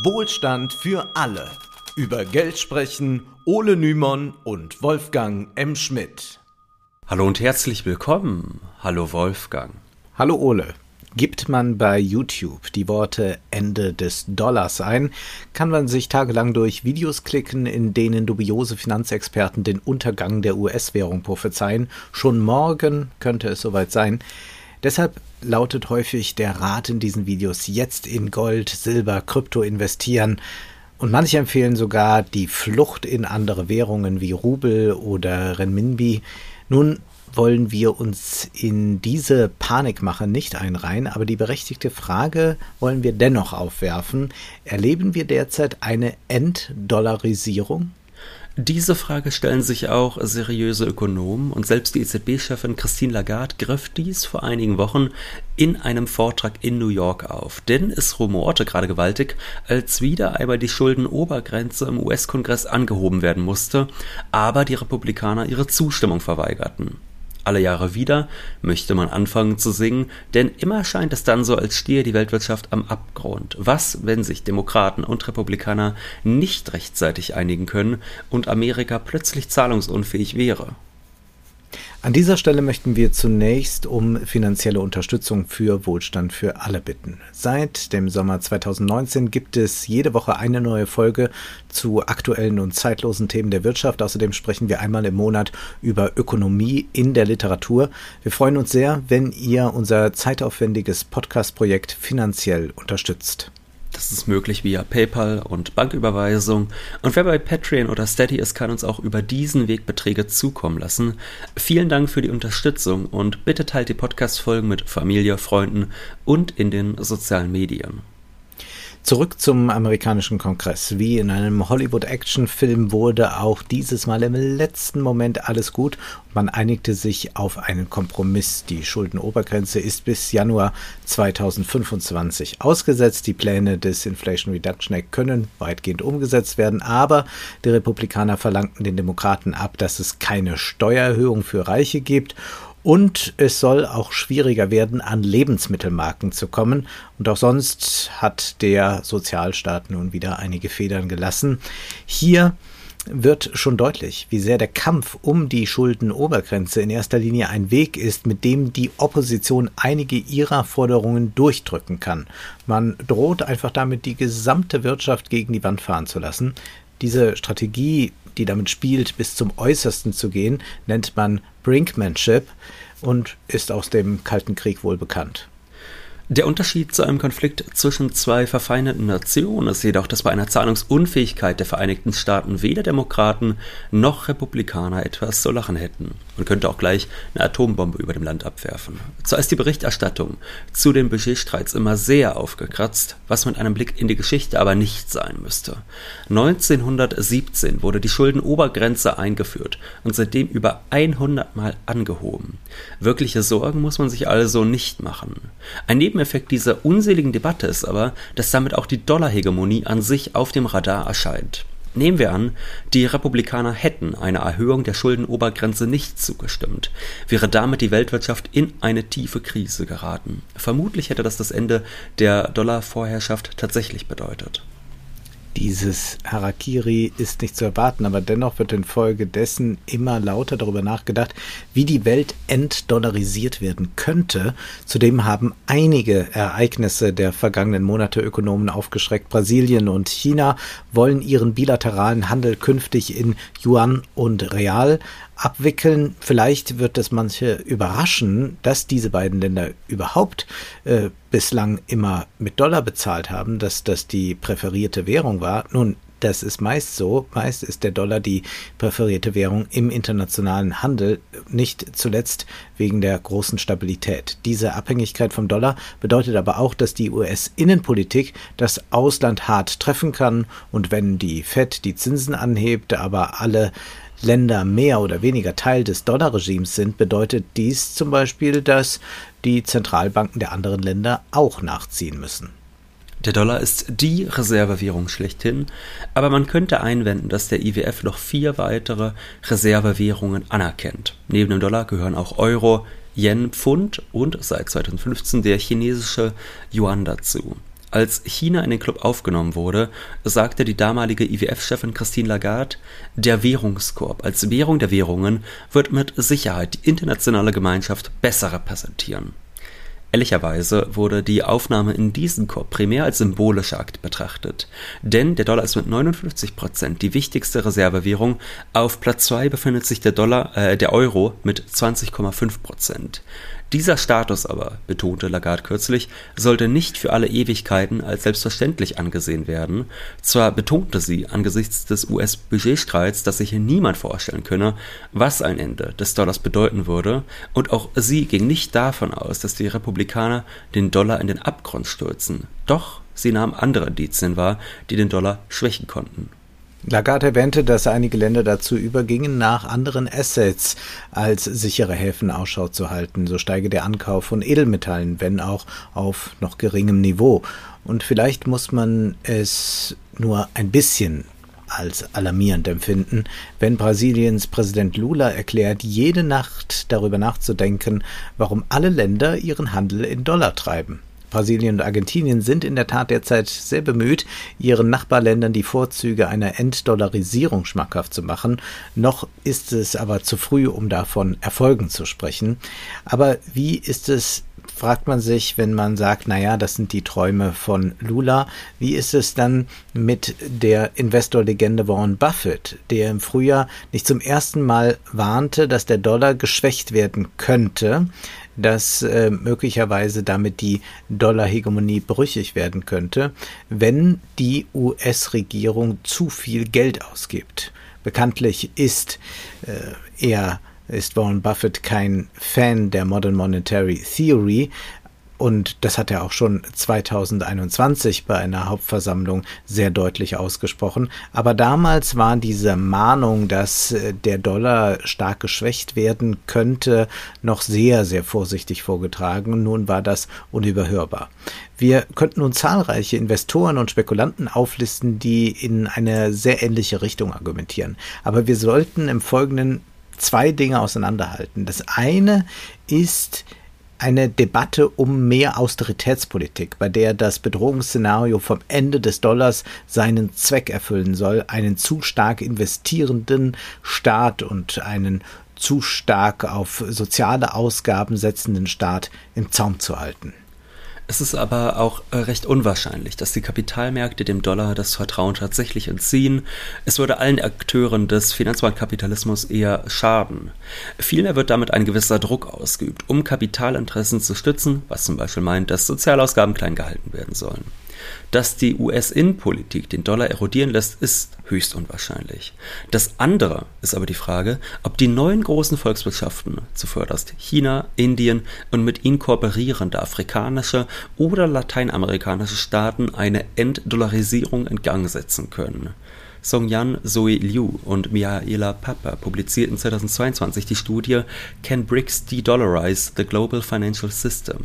Wohlstand für alle. Über Geld sprechen Ole Nymon und Wolfgang M. Schmidt. Hallo und herzlich willkommen. Hallo Wolfgang. Hallo Ole. Gibt man bei YouTube die Worte Ende des Dollars ein, kann man sich tagelang durch Videos klicken, in denen dubiose Finanzexperten den Untergang der US-Währung prophezeien. Schon morgen könnte es soweit sein. Deshalb lautet häufig der Rat in diesen Videos jetzt in Gold, Silber, Krypto investieren. Und manche empfehlen sogar die Flucht in andere Währungen wie Rubel oder Renminbi. Nun wollen wir uns in diese Panikmache nicht einreihen, aber die berechtigte Frage wollen wir dennoch aufwerfen. Erleben wir derzeit eine Enddollarisierung? Diese Frage stellen sich auch seriöse Ökonomen und selbst die EZB-Chefin Christine Lagarde griff dies vor einigen Wochen in einem Vortrag in New York auf. Denn es rumorte gerade gewaltig, als wieder einmal die Schuldenobergrenze im US-Kongress angehoben werden musste, aber die Republikaner ihre Zustimmung verweigerten alle Jahre wieder, möchte man anfangen zu singen, denn immer scheint es dann so, als stehe die Weltwirtschaft am Abgrund. Was, wenn sich Demokraten und Republikaner nicht rechtzeitig einigen können und Amerika plötzlich zahlungsunfähig wäre? An dieser Stelle möchten wir zunächst um finanzielle Unterstützung für Wohlstand für alle bitten. Seit dem Sommer 2019 gibt es jede Woche eine neue Folge zu aktuellen und zeitlosen Themen der Wirtschaft. Außerdem sprechen wir einmal im Monat über Ökonomie in der Literatur. Wir freuen uns sehr, wenn ihr unser zeitaufwendiges Podcast-Projekt finanziell unterstützt. Das ist möglich via PayPal und Banküberweisung. Und wer bei Patreon oder Steady ist, kann uns auch über diesen Weg Beträge zukommen lassen. Vielen Dank für die Unterstützung und bitte teilt die Podcast-Folgen mit Familie, Freunden und in den sozialen Medien. Zurück zum amerikanischen Kongress. Wie in einem Hollywood-Action-Film wurde auch dieses Mal im letzten Moment alles gut man einigte sich auf einen Kompromiss. Die Schuldenobergrenze ist bis Januar 2025 ausgesetzt. Die Pläne des Inflation Reduction Act können weitgehend umgesetzt werden, aber die Republikaner verlangten den Demokraten ab, dass es keine Steuererhöhung für Reiche gibt und es soll auch schwieriger werden, an Lebensmittelmarken zu kommen. Und auch sonst hat der Sozialstaat nun wieder einige Federn gelassen. Hier wird schon deutlich, wie sehr der Kampf um die Schuldenobergrenze in erster Linie ein Weg ist, mit dem die Opposition einige ihrer Forderungen durchdrücken kann. Man droht einfach damit, die gesamte Wirtschaft gegen die Wand fahren zu lassen. Diese Strategie die damit spielt, bis zum Äußersten zu gehen, nennt man Brinkmanship und ist aus dem Kalten Krieg wohl bekannt. Der Unterschied zu einem Konflikt zwischen zwei verfeindeten Nationen ist jedoch, dass bei einer Zahlungsunfähigkeit der Vereinigten Staaten weder Demokraten noch Republikaner etwas zu lachen hätten. Man könnte auch gleich eine Atombombe über dem Land abwerfen. Zwar ist die Berichterstattung zu den Budgetstreits immer sehr aufgekratzt, was mit einem Blick in die Geschichte aber nicht sein müsste. 1917 wurde die Schuldenobergrenze eingeführt und seitdem über 100 Mal angehoben. Wirkliche Sorgen muss man sich also nicht machen. Ein Nebeneffekt dieser unseligen Debatte ist aber, dass damit auch die Dollarhegemonie an sich auf dem Radar erscheint. Nehmen wir an, die Republikaner hätten einer Erhöhung der Schuldenobergrenze nicht zugestimmt, wäre damit die Weltwirtschaft in eine tiefe Krise geraten. Vermutlich hätte das das Ende der Dollarvorherrschaft tatsächlich bedeutet. Dieses Harakiri ist nicht zu erwarten, aber dennoch wird infolgedessen immer lauter darüber nachgedacht, wie die Welt entdollarisiert werden könnte. Zudem haben einige Ereignisse der vergangenen Monate Ökonomen aufgeschreckt. Brasilien und China wollen ihren bilateralen Handel künftig in Yuan und Real abwickeln. Vielleicht wird es manche überraschen, dass diese beiden Länder überhaupt äh, bislang immer mit Dollar bezahlt haben, dass das die präferierte Währung war. Nun, das ist meist so. Meist ist der Dollar die präferierte Währung im internationalen Handel, nicht zuletzt wegen der großen Stabilität. Diese Abhängigkeit vom Dollar bedeutet aber auch, dass die US-Innenpolitik das Ausland hart treffen kann und wenn die Fed die Zinsen anhebt, aber alle Länder mehr oder weniger Teil des Dollarregimes sind, bedeutet dies zum Beispiel, dass die Zentralbanken der anderen Länder auch nachziehen müssen. Der Dollar ist die Reservewährung schlechthin, aber man könnte einwenden, dass der IWF noch vier weitere Reservewährungen anerkennt. Neben dem Dollar gehören auch Euro, Yen, Pfund und seit 2015 der chinesische Yuan dazu. Als China in den Club aufgenommen wurde, sagte die damalige IWF-Chefin Christine Lagarde, der Währungskorb als Währung der Währungen wird mit Sicherheit die internationale Gemeinschaft besser repräsentieren. Ehrlicherweise wurde die Aufnahme in diesen Korb primär als symbolischer Akt betrachtet, denn der Dollar ist mit 59 Prozent die wichtigste Reservewährung. Auf Platz zwei befindet sich der Dollar, äh, der Euro mit 20,5 Prozent. Dieser Status aber, betonte Lagarde kürzlich, sollte nicht für alle Ewigkeiten als selbstverständlich angesehen werden. Zwar betonte sie angesichts des US-Budgetstreits, dass sich niemand vorstellen könne, was ein Ende des Dollars bedeuten würde, und auch sie ging nicht davon aus, dass die Republikaner den Dollar in den Abgrund stürzen. Doch sie nahm andere Indizien wahr, die den Dollar schwächen konnten. Lagarde erwähnte, dass einige Länder dazu übergingen, nach anderen Assets als sichere Häfen Ausschau zu halten. So steige der Ankauf von Edelmetallen, wenn auch auf noch geringem Niveau. Und vielleicht muss man es nur ein bisschen als alarmierend empfinden, wenn Brasiliens Präsident Lula erklärt, jede Nacht darüber nachzudenken, warum alle Länder ihren Handel in Dollar treiben. Brasilien und Argentinien sind in der Tat derzeit sehr bemüht, ihren Nachbarländern die Vorzüge einer Enddollarisierung schmackhaft zu machen. Noch ist es aber zu früh, um davon Erfolgen zu sprechen. Aber wie ist es fragt man sich, wenn man sagt, naja, das sind die Träume von Lula, wie ist es dann mit der Investorlegende Warren Buffett, der im Frühjahr nicht zum ersten Mal warnte, dass der Dollar geschwächt werden könnte, dass äh, möglicherweise damit die Dollarhegemonie brüchig werden könnte, wenn die US-Regierung zu viel Geld ausgibt. Bekanntlich ist äh, er ist Warren Buffett kein Fan der Modern Monetary Theory, und das hat er auch schon 2021 bei einer Hauptversammlung sehr deutlich ausgesprochen. Aber damals war diese Mahnung, dass äh, der Dollar stark geschwächt werden könnte, noch sehr, sehr vorsichtig vorgetragen. Nun war das unüberhörbar. Wir könnten nun zahlreiche Investoren und Spekulanten auflisten, die in eine sehr ähnliche Richtung argumentieren. Aber wir sollten im Folgenden zwei Dinge auseinanderhalten. Das eine ist eine Debatte um mehr Austeritätspolitik, bei der das Bedrohungsszenario vom Ende des Dollars seinen Zweck erfüllen soll, einen zu stark investierenden Staat und einen zu stark auf soziale Ausgaben setzenden Staat im Zaum zu halten. Es ist aber auch äh, recht unwahrscheinlich, dass die Kapitalmärkte dem Dollar das Vertrauen tatsächlich entziehen. Es würde allen Akteuren des Finanzmarktkapitalismus eher schaden. Vielmehr wird damit ein gewisser Druck ausgeübt, um Kapitalinteressen zu stützen, was zum Beispiel meint, dass Sozialausgaben klein gehalten werden sollen. Dass die US-Innenpolitik den Dollar erodieren lässt, ist höchst unwahrscheinlich. Das andere ist aber die Frage, ob die neuen großen Volkswirtschaften, zuvörderst China, Indien und mit ihnen kooperierende afrikanische oder lateinamerikanische Staaten eine Enddollarisierung in Gang setzen können. Song-Yan, Zoe Liu und Miaela Papa publizierten 2022 die Studie Can BRICS De-Dollarize the Global Financial System?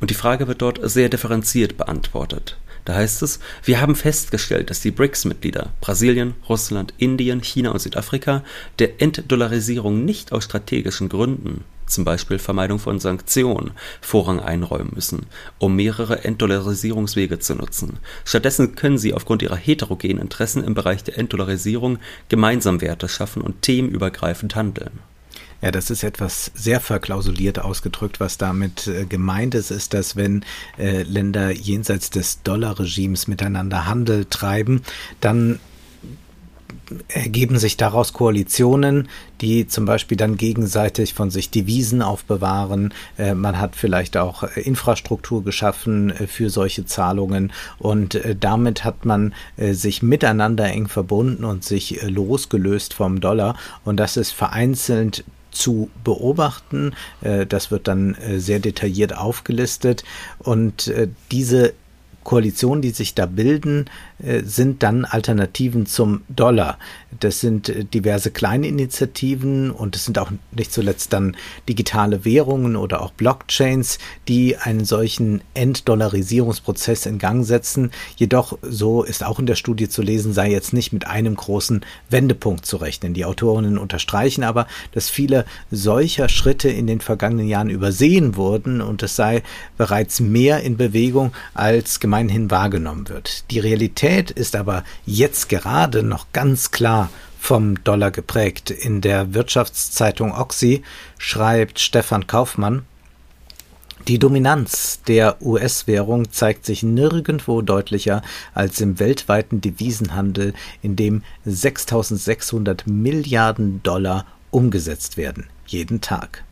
Und die Frage wird dort sehr differenziert beantwortet. Da heißt es, wir haben festgestellt, dass die BRICS-Mitglieder Brasilien, Russland, Indien, China und Südafrika der Entdollarisierung nicht aus strategischen Gründen, zum Beispiel Vermeidung von Sanktionen, Vorrang einräumen müssen, um mehrere Entdollarisierungswege zu nutzen. Stattdessen können sie aufgrund ihrer heterogenen Interessen im Bereich der Entdollarisierung gemeinsam Werte schaffen und themenübergreifend handeln. Ja, das ist etwas sehr verklausuliert ausgedrückt. Was damit äh, gemeint ist, ist, dass wenn äh, Länder jenseits des Dollarregimes miteinander Handel treiben, dann ergeben sich daraus Koalitionen, die zum Beispiel dann gegenseitig von sich Devisen aufbewahren. Äh, man hat vielleicht auch Infrastruktur geschaffen für solche Zahlungen und damit hat man sich miteinander eng verbunden und sich losgelöst vom Dollar und das ist vereinzelt zu beobachten. Äh, das wird dann äh, sehr detailliert aufgelistet und äh, diese Koalitionen, die sich da bilden, sind dann Alternativen zum Dollar. Das sind äh, diverse kleine Initiativen und es sind auch nicht zuletzt dann digitale Währungen oder auch Blockchains, die einen solchen Entdollarisierungsprozess in Gang setzen. Jedoch, so ist auch in der Studie zu lesen, sei jetzt nicht mit einem großen Wendepunkt zu rechnen. Die Autorinnen unterstreichen aber, dass viele solcher Schritte in den vergangenen Jahren übersehen wurden und es sei bereits mehr in Bewegung als gemeinhin wahrgenommen wird. Die Realität ist aber jetzt gerade noch ganz klar vom Dollar geprägt. In der Wirtschaftszeitung Oxy schreibt Stefan Kaufmann, die Dominanz der US-Währung zeigt sich nirgendwo deutlicher als im weltweiten Devisenhandel, in dem 6600 Milliarden Dollar umgesetzt werden, jeden Tag.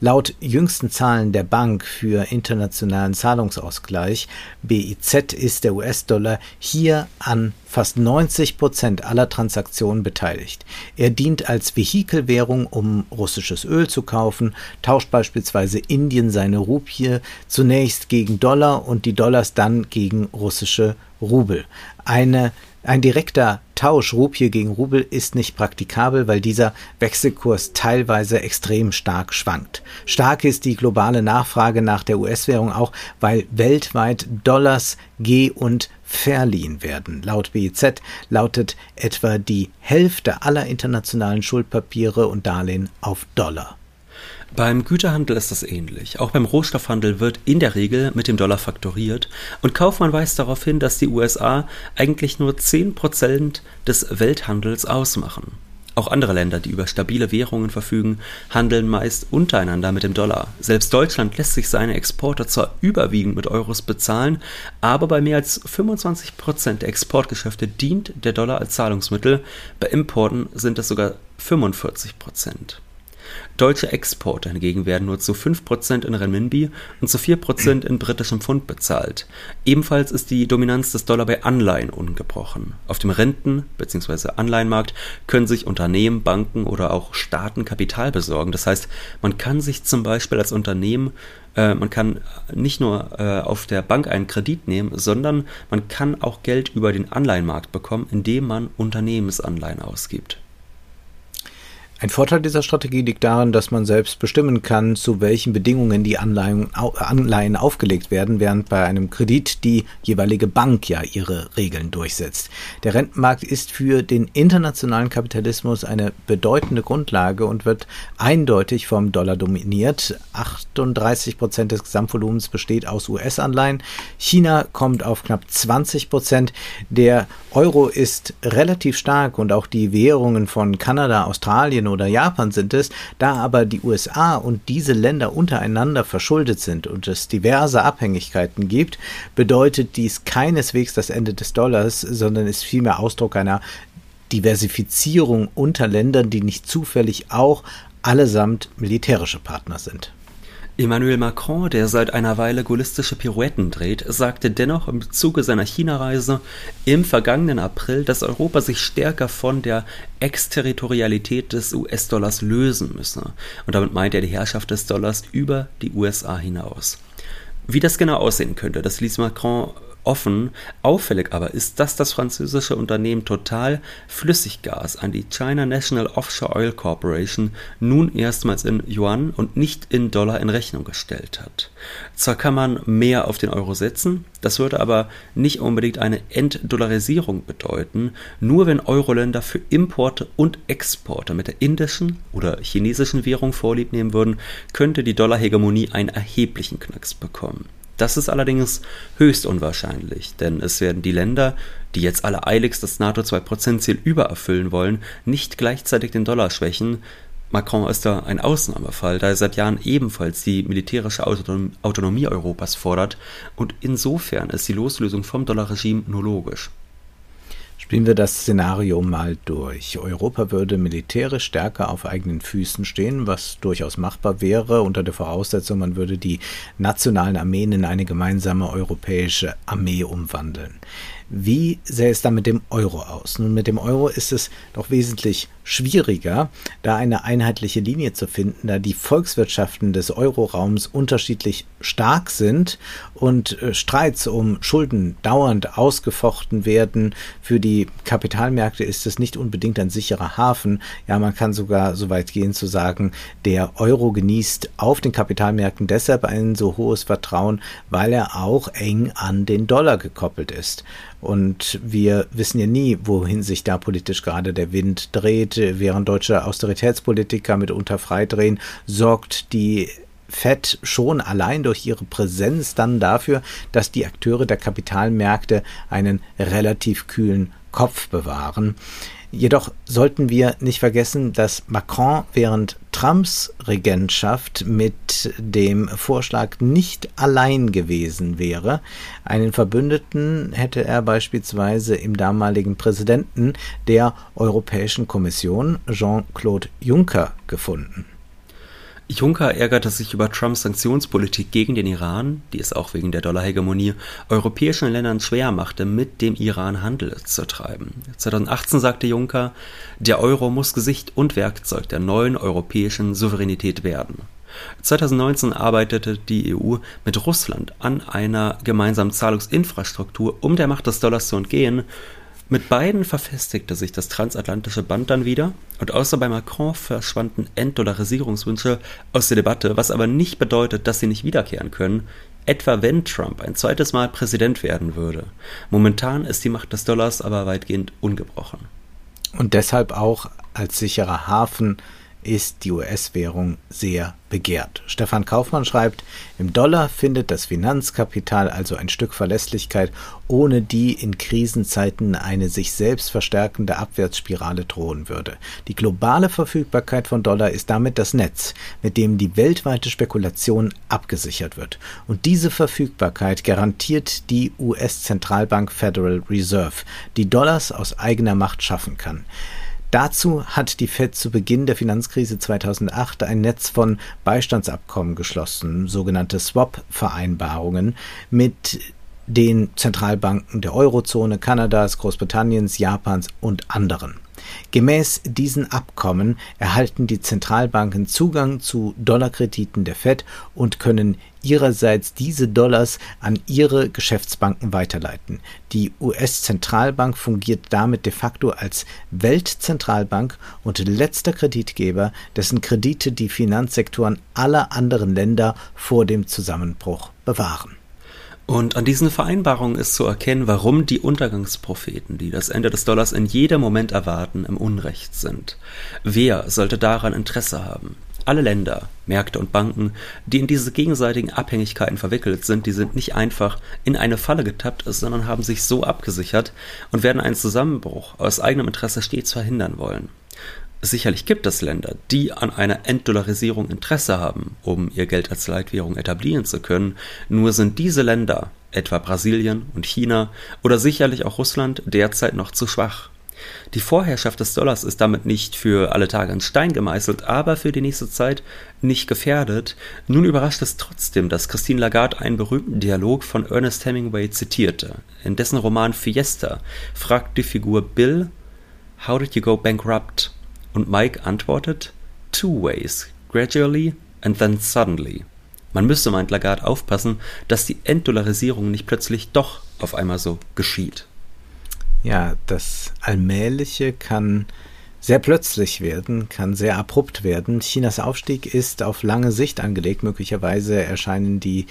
Laut jüngsten Zahlen der Bank für internationalen Zahlungsausgleich BIZ ist der US-Dollar hier an fast 90 Prozent aller Transaktionen beteiligt. Er dient als Vehikelwährung, um russisches Öl zu kaufen, tauscht beispielsweise Indien seine Rupie zunächst gegen Dollar und die Dollars dann gegen russische Rubel. Eine ein direkter Tausch Rupie gegen Rubel ist nicht praktikabel, weil dieser Wechselkurs teilweise extrem stark schwankt. Stark ist die globale Nachfrage nach der US-Währung auch, weil weltweit Dollars geh- und verliehen werden. Laut BIZ lautet etwa die Hälfte aller internationalen Schuldpapiere und Darlehen auf Dollar. Beim Güterhandel ist das ähnlich. Auch beim Rohstoffhandel wird in der Regel mit dem Dollar faktoriert und Kaufmann weist darauf hin, dass die USA eigentlich nur 10% des Welthandels ausmachen. Auch andere Länder, die über stabile Währungen verfügen, handeln meist untereinander mit dem Dollar. Selbst Deutschland lässt sich seine Exporte zwar überwiegend mit Euros bezahlen, aber bei mehr als 25% der Exportgeschäfte dient der Dollar als Zahlungsmittel. Bei Importen sind es sogar 45%. Deutsche Exporte hingegen werden nur zu 5% in Renminbi und zu 4% in britischem Pfund bezahlt. Ebenfalls ist die Dominanz des Dollar bei Anleihen ungebrochen. Auf dem Renten- bzw. Anleihenmarkt können sich Unternehmen, Banken oder auch Staaten Kapital besorgen. Das heißt, man kann sich zum Beispiel als Unternehmen äh, man kann nicht nur äh, auf der Bank einen Kredit nehmen, sondern man kann auch Geld über den Anleihenmarkt bekommen, indem man Unternehmensanleihen ausgibt. Ein Vorteil dieser Strategie liegt darin, dass man selbst bestimmen kann, zu welchen Bedingungen die Anleihen, aufgelegt werden, während bei einem Kredit die jeweilige Bank ja ihre Regeln durchsetzt. Der Rentenmarkt ist für den internationalen Kapitalismus eine bedeutende Grundlage und wird eindeutig vom Dollar dominiert. 38 Prozent des Gesamtvolumens besteht aus US-Anleihen. China kommt auf knapp 20 Prozent. Der Euro ist relativ stark und auch die Währungen von Kanada, Australien Indien oder Japan sind es, da aber die USA und diese Länder untereinander verschuldet sind und es diverse Abhängigkeiten gibt, bedeutet dies keineswegs das Ende des Dollars, sondern ist vielmehr Ausdruck einer Diversifizierung unter Ländern, die nicht zufällig auch allesamt militärische Partner sind. Emmanuel Macron, der seit einer Weile gaullistische Pirouetten dreht, sagte dennoch im Zuge seiner China-Reise im vergangenen April, dass Europa sich stärker von der Exterritorialität des US-Dollars lösen müsse. Und damit meint er die Herrschaft des Dollars über die USA hinaus. Wie das genau aussehen könnte, das ließ Macron offen. Auffällig aber ist, dass das französische Unternehmen Total Flüssiggas an die China National Offshore Oil Corporation nun erstmals in Yuan und nicht in Dollar in Rechnung gestellt hat. Zwar kann man mehr auf den Euro setzen, das würde aber nicht unbedingt eine Entdollarisierung bedeuten, nur wenn Euro-Länder für Importe und Exporte mit der indischen oder chinesischen Währung vorlieb nehmen würden, könnte die Dollarhegemonie einen erheblichen Knacks bekommen. Das ist allerdings höchst unwahrscheinlich, denn es werden die Länder, die jetzt alle eiligst das NATO-2%-Ziel übererfüllen wollen, nicht gleichzeitig den Dollar schwächen. Macron ist da ein Ausnahmefall, da er seit Jahren ebenfalls die militärische Autonomie Europas fordert und insofern ist die Loslösung vom Dollarregime nur logisch. Spielen wir das Szenario mal durch. Europa würde militärisch stärker auf eigenen Füßen stehen, was durchaus machbar wäre, unter der Voraussetzung, man würde die nationalen Armeen in eine gemeinsame europäische Armee umwandeln. Wie sähe es dann mit dem Euro aus? Nun, mit dem Euro ist es doch wesentlich schwieriger, da eine einheitliche Linie zu finden, da die Volkswirtschaften des Euroraums unterschiedlich stark sind und äh, Streits um Schulden dauernd ausgefochten werden. Für die Kapitalmärkte ist es nicht unbedingt ein sicherer Hafen. Ja, man kann sogar so weit gehen zu sagen, der Euro genießt auf den Kapitalmärkten deshalb ein so hohes Vertrauen, weil er auch eng an den Dollar gekoppelt ist. Und wir wissen ja nie, wohin sich da politisch gerade der Wind dreht. Während deutsche Austeritätspolitiker mitunter freidrehen, sorgt die Fed schon allein durch ihre Präsenz dann dafür, dass die Akteure der Kapitalmärkte einen relativ kühlen Kopf bewahren. Jedoch sollten wir nicht vergessen, dass Macron während Trumps Regentschaft mit dem Vorschlag nicht allein gewesen wäre. Einen Verbündeten hätte er beispielsweise im damaligen Präsidenten der Europäischen Kommission Jean-Claude Juncker gefunden. Juncker ärgerte sich über Trumps Sanktionspolitik gegen den Iran, die es auch wegen der Dollarhegemonie europäischen Ländern schwer machte, mit dem Iran Handel zu treiben. 2018 sagte Juncker, der Euro muss Gesicht und Werkzeug der neuen europäischen Souveränität werden. 2019 arbeitete die EU mit Russland an einer gemeinsamen Zahlungsinfrastruktur, um der Macht des Dollars zu entgehen, mit beiden verfestigte sich das transatlantische Band dann wieder und außer bei Macron verschwanden Entdollarisierungswünsche aus der Debatte, was aber nicht bedeutet, dass sie nicht wiederkehren können, etwa wenn Trump ein zweites Mal Präsident werden würde. Momentan ist die Macht des Dollars aber weitgehend ungebrochen. Und deshalb auch als sicherer Hafen ist die US-Währung sehr begehrt. Stefan Kaufmann schreibt, im Dollar findet das Finanzkapital also ein Stück Verlässlichkeit, ohne die in Krisenzeiten eine sich selbst verstärkende Abwärtsspirale drohen würde. Die globale Verfügbarkeit von Dollar ist damit das Netz, mit dem die weltweite Spekulation abgesichert wird. Und diese Verfügbarkeit garantiert die US-Zentralbank Federal Reserve, die Dollars aus eigener Macht schaffen kann. Dazu hat die Fed zu Beginn der Finanzkrise 2008 ein Netz von Beistandsabkommen geschlossen, sogenannte Swap-Vereinbarungen mit den Zentralbanken der Eurozone, Kanadas, Großbritanniens, Japans und anderen. Gemäß diesen Abkommen erhalten die Zentralbanken Zugang zu Dollarkrediten der Fed und können ihrerseits diese Dollars an ihre Geschäftsbanken weiterleiten. Die US-Zentralbank fungiert damit de facto als Weltzentralbank und letzter Kreditgeber, dessen Kredite die Finanzsektoren aller anderen Länder vor dem Zusammenbruch bewahren. Und an diesen Vereinbarungen ist zu erkennen, warum die Untergangspropheten, die das Ende des Dollars in jedem Moment erwarten, im Unrecht sind. Wer sollte daran Interesse haben? Alle Länder, Märkte und Banken, die in diese gegenseitigen Abhängigkeiten verwickelt sind, die sind nicht einfach in eine Falle getappt, sondern haben sich so abgesichert und werden einen Zusammenbruch aus eigenem Interesse stets verhindern wollen. Sicherlich gibt es Länder, die an einer Entdollarisierung Interesse haben, um ihr Geld als Leitwährung etablieren zu können, nur sind diese Länder, etwa Brasilien und China oder sicherlich auch Russland, derzeit noch zu schwach. Die Vorherrschaft des Dollars ist damit nicht für alle Tage in Stein gemeißelt, aber für die nächste Zeit nicht gefährdet. Nun überrascht es trotzdem, dass Christine Lagarde einen berühmten Dialog von Ernest Hemingway zitierte. In dessen Roman Fiesta fragt die Figur Bill, How did you go bankrupt? Und Mike antwortet, Two ways, gradually and then suddenly. Man müsste, meint Lagarde, aufpassen, dass die Entdollarisierung nicht plötzlich doch auf einmal so geschieht. Ja, das Allmähliche kann sehr plötzlich werden, kann sehr abrupt werden. Chinas Aufstieg ist auf lange Sicht angelegt. Möglicherweise erscheinen die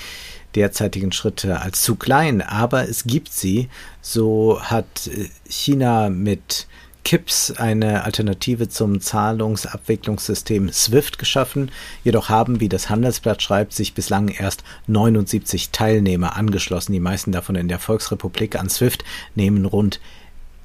derzeitigen Schritte als zu klein, aber es gibt sie. So hat China mit KIPS eine Alternative zum Zahlungsabwicklungssystem SWIFT geschaffen. Jedoch haben, wie das Handelsblatt schreibt, sich bislang erst 79 Teilnehmer angeschlossen. Die meisten davon in der Volksrepublik an SWIFT nehmen rund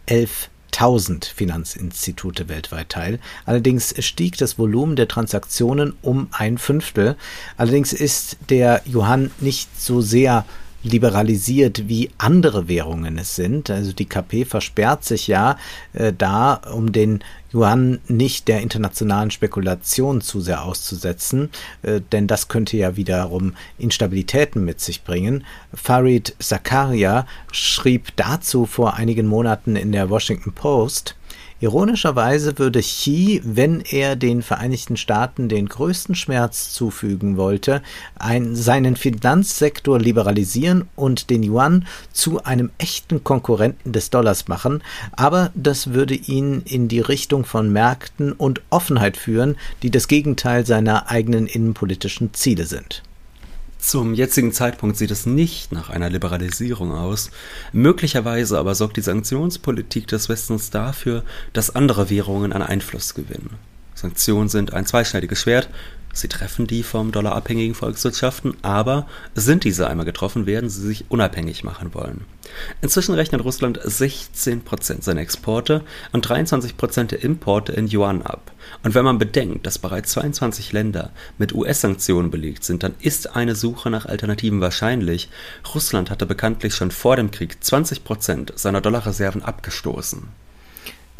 11.000 Finanzinstitute weltweit teil. Allerdings stieg das Volumen der Transaktionen um ein Fünftel. Allerdings ist der Yuan nicht so sehr liberalisiert, wie andere Währungen es sind. Also die KP versperrt sich ja äh, da, um den Yuan nicht der internationalen Spekulation zu sehr auszusetzen, äh, denn das könnte ja wiederum Instabilitäten mit sich bringen. Farid Zakaria schrieb dazu vor einigen Monaten in der Washington Post, Ironischerweise würde Xi, wenn er den Vereinigten Staaten den größten Schmerz zufügen wollte, ein, seinen Finanzsektor liberalisieren und den Yuan zu einem echten Konkurrenten des Dollars machen, aber das würde ihn in die Richtung von Märkten und Offenheit führen, die das Gegenteil seiner eigenen innenpolitischen Ziele sind. Zum jetzigen Zeitpunkt sieht es nicht nach einer Liberalisierung aus. Möglicherweise aber sorgt die Sanktionspolitik des Westens dafür, dass andere Währungen an Einfluss gewinnen. Sanktionen sind ein zweischneidiges Schwert. Sie treffen die vom Dollar abhängigen Volkswirtschaften, aber sind diese einmal getroffen, werden sie sich unabhängig machen wollen. Inzwischen rechnet Russland 16% seiner Exporte und 23% der Importe in Yuan ab. Und wenn man bedenkt, dass bereits 22 Länder mit US-Sanktionen belegt sind, dann ist eine Suche nach Alternativen wahrscheinlich. Russland hatte bekanntlich schon vor dem Krieg 20% seiner Dollarreserven abgestoßen.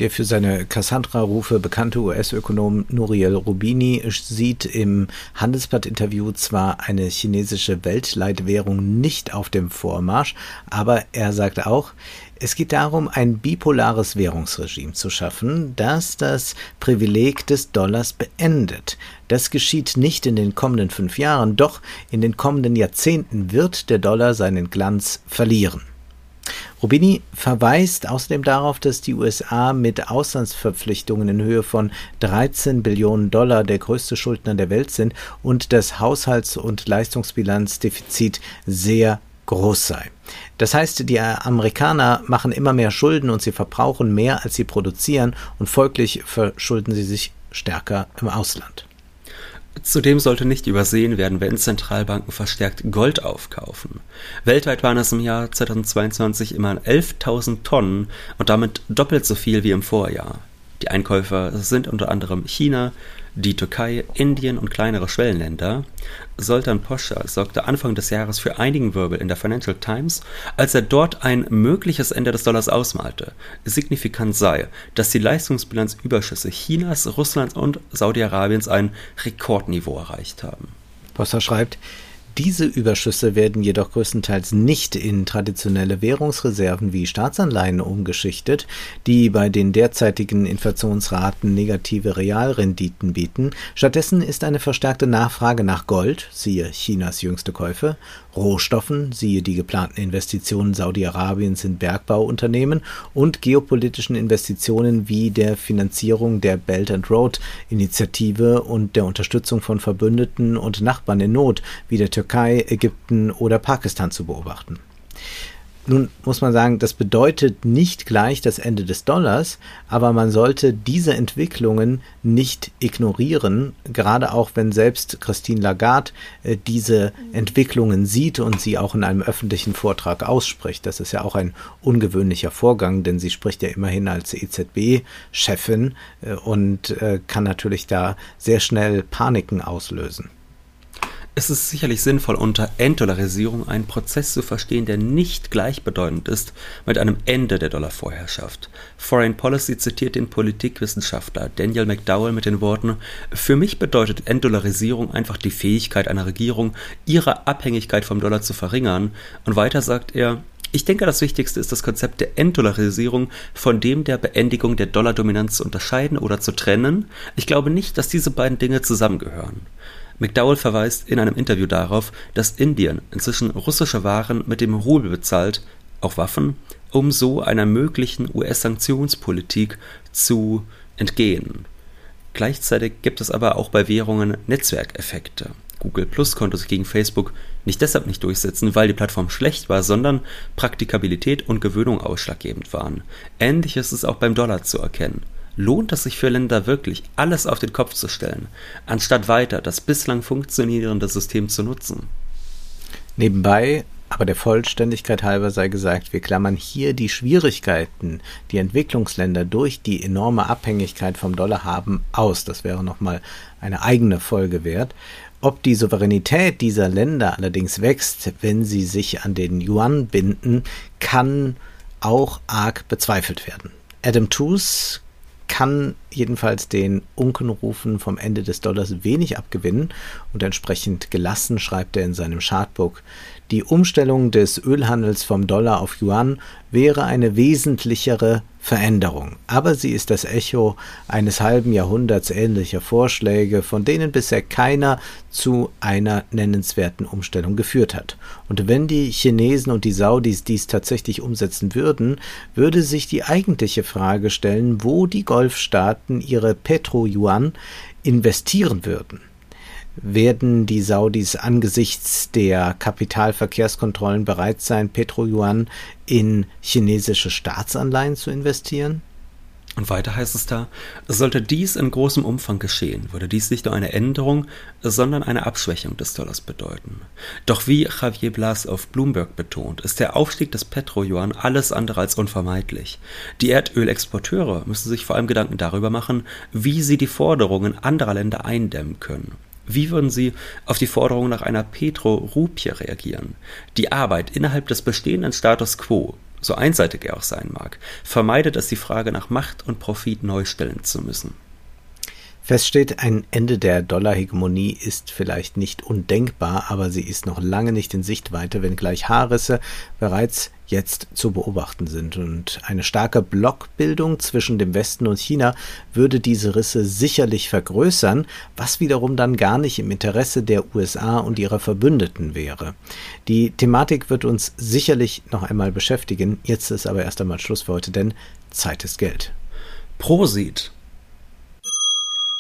Der für seine Cassandra-Rufe bekannte US-Ökonom Nouriel Rubini sieht im Handelsblatt-Interview zwar eine chinesische Weltleitwährung nicht auf dem Vormarsch, aber er sagt auch, es geht darum, ein bipolares Währungsregime zu schaffen, das das Privileg des Dollars beendet. Das geschieht nicht in den kommenden fünf Jahren, doch in den kommenden Jahrzehnten wird der Dollar seinen Glanz verlieren. Rubini verweist außerdem darauf, dass die USA mit Auslandsverpflichtungen in Höhe von 13 Billionen Dollar der größte Schuldner der Welt sind und das Haushalts- und Leistungsbilanzdefizit sehr groß sei. Das heißt, die Amerikaner machen immer mehr Schulden und sie verbrauchen mehr, als sie produzieren und folglich verschulden sie sich stärker im Ausland. Zudem sollte nicht übersehen werden, wenn Zentralbanken verstärkt Gold aufkaufen. Weltweit waren es im Jahr 2022 immer 11.000 Tonnen und damit doppelt so viel wie im Vorjahr. Die Einkäufer sind unter anderem China, die Türkei, Indien und kleinere Schwellenländer. Soltan Poscha sorgte Anfang des Jahres für einigen Wirbel in der Financial Times, als er dort ein mögliches Ende des Dollars ausmalte. Signifikant sei, dass die Leistungsbilanzüberschüsse Chinas, Russlands und Saudi-Arabiens ein Rekordniveau erreicht haben. Poscha schreibt, diese Überschüsse werden jedoch größtenteils nicht in traditionelle Währungsreserven wie Staatsanleihen umgeschichtet, die bei den derzeitigen Inflationsraten negative Realrenditen bieten. Stattdessen ist eine verstärkte Nachfrage nach Gold, siehe Chinas jüngste Käufe, Rohstoffen, siehe die geplanten Investitionen Saudi-Arabiens in Bergbauunternehmen und geopolitischen Investitionen wie der Finanzierung der Belt and Road Initiative und der Unterstützung von Verbündeten und Nachbarn in Not wie der Türkei, Ägypten oder Pakistan zu beobachten. Nun muss man sagen, das bedeutet nicht gleich das Ende des Dollars, aber man sollte diese Entwicklungen nicht ignorieren, gerade auch wenn selbst Christine Lagarde äh, diese Entwicklungen sieht und sie auch in einem öffentlichen Vortrag ausspricht. Das ist ja auch ein ungewöhnlicher Vorgang, denn sie spricht ja immerhin als EZB-Chefin äh, und äh, kann natürlich da sehr schnell Paniken auslösen. Es ist sicherlich sinnvoll, unter Entdollarisierung einen Prozess zu verstehen, der nicht gleichbedeutend ist mit einem Ende der Dollarvorherrschaft. Foreign Policy zitiert den Politikwissenschaftler Daniel McDowell mit den Worten: Für mich bedeutet Entdollarisierung einfach die Fähigkeit einer Regierung, ihre Abhängigkeit vom Dollar zu verringern. Und weiter sagt er, ich denke, das Wichtigste ist das Konzept der Entdollarisierung von dem der Beendigung der Dollardominanz zu unterscheiden oder zu trennen. Ich glaube nicht, dass diese beiden Dinge zusammengehören. McDowell verweist in einem Interview darauf, dass Indien inzwischen russische Waren mit dem Rubel bezahlt, auch Waffen, um so einer möglichen US-Sanktionspolitik zu entgehen. Gleichzeitig gibt es aber auch bei Währungen Netzwerkeffekte. Google Plus konnte sich gegen Facebook nicht deshalb nicht durchsetzen, weil die Plattform schlecht war, sondern Praktikabilität und Gewöhnung ausschlaggebend waren. Ähnliches ist auch beim Dollar zu erkennen lohnt es sich für Länder wirklich, alles auf den Kopf zu stellen, anstatt weiter das bislang funktionierende System zu nutzen. Nebenbei, aber der Vollständigkeit halber sei gesagt, wir klammern hier die Schwierigkeiten, die Entwicklungsländer durch die enorme Abhängigkeit vom Dollar haben, aus. Das wäre nochmal eine eigene Folge wert. Ob die Souveränität dieser Länder allerdings wächst, wenn sie sich an den Yuan binden, kann auch arg bezweifelt werden. Adam Tooze kann jedenfalls den Unkenrufen vom Ende des Dollars wenig abgewinnen und entsprechend gelassen schreibt er in seinem Chartbook, die Umstellung des Ölhandels vom Dollar auf Yuan wäre eine wesentlichere Veränderung, aber sie ist das Echo eines halben Jahrhunderts ähnlicher Vorschläge, von denen bisher keiner zu einer nennenswerten Umstellung geführt hat. Und wenn die Chinesen und die Saudis dies tatsächlich umsetzen würden, würde sich die eigentliche Frage stellen, wo die Golfstaaten ihre Petro-Yuan investieren würden werden die Saudis angesichts der Kapitalverkehrskontrollen bereit sein, Petrojuan in chinesische Staatsanleihen zu investieren? Und weiter heißt es da, sollte dies in großem Umfang geschehen, würde dies nicht nur eine Änderung, sondern eine Abschwächung des Dollars bedeuten. Doch wie Javier Blas auf Bloomberg betont, ist der Aufstieg des Petro-Yuan alles andere als unvermeidlich. Die Erdölexporteure müssen sich vor allem Gedanken darüber machen, wie sie die Forderungen anderer Länder eindämmen können. Wie würden Sie auf die Forderung nach einer Petro-Rupie reagieren? Die Arbeit innerhalb des bestehenden Status quo so einseitig er auch sein mag, vermeidet es die Frage nach Macht und Profit neu stellen zu müssen. Fest steht, ein Ende der Dollarhegemonie ist vielleicht nicht undenkbar, aber sie ist noch lange nicht in Sichtweite, wenngleich Haarrisse bereits jetzt zu beobachten sind. Und eine starke Blockbildung zwischen dem Westen und China würde diese Risse sicherlich vergrößern, was wiederum dann gar nicht im Interesse der USA und ihrer Verbündeten wäre. Die Thematik wird uns sicherlich noch einmal beschäftigen. Jetzt ist aber erst einmal Schluss für heute, denn Zeit ist Geld. Prosit!